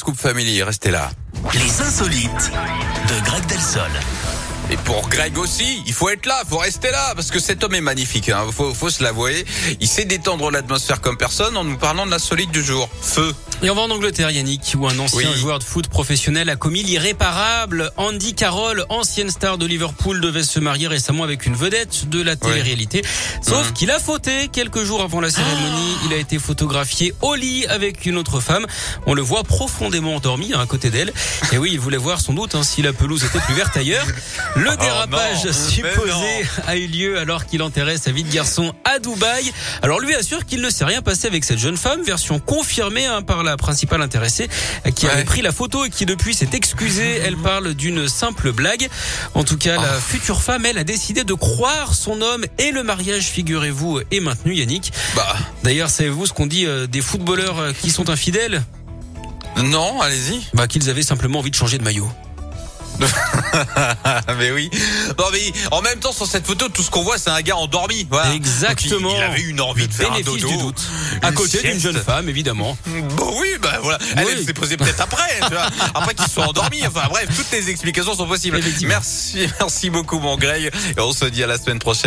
Scoop Family. Restez là. Les insolites de Greg Delsol. Et pour Greg aussi, il faut être là, faut rester là, parce que cet homme est magnifique, hein. faut, faut se l'avouer. Il sait détendre l'atmosphère comme personne en nous parlant de l'insolite du jour. Feu. Et on va en Angleterre, Yannick, où un ancien Oui. joueur de foot professionnel a commis l'irréparable. Andy Carroll, ancienne star de Liverpool, devait se marier récemment avec une vedette de la télé-réalité. Sauf qu'il a fauté. Quelques jours avant la cérémonie, il a été photographié au lit avec une autre femme. On le voit profondément endormi hein, à côté d'elle. Et oui, il voulait voir sans doute hein, si la pelouse était plus verte ailleurs. Le dérapage non, supposé mais a eu lieu alors qu'il enterrait sa vie de garçon à Dubaï. Alors lui assure qu'il ne s'est rien passé avec cette jeune femme, version confirmée hein, par la principale intéressée euh, qui avait pris la photo et qui depuis s'est excusée. Elle parle d'une simple blague. En tout cas, la future femme, elle a décidé de croire son homme et le mariage, figurez-vous, est maintenu, Yannick. Bah, D'ailleurs, savez-vous ce qu'on dit euh, des footballeurs euh, qui sont infidèles? Non, allez-y. Bah qu'ils avaient simplement envie de changer de maillot. mais oui. Non, mais en même temps, sur cette photo, tout ce qu'on voit, c'est un gars endormi. Voilà. Exactement. Donc, il, il avait une envie de faire un dodo. du doute. À côté d'une jeune femme, évidemment. Bon oui, bah voilà. Elle, Oui. elle s'est posée peut-être après, tu vois. Après qu'ils soient endormis. Enfin bref, toutes les explications sont possibles. Merci, merci beaucoup mon Greg. Et on se dit à la semaine prochaine.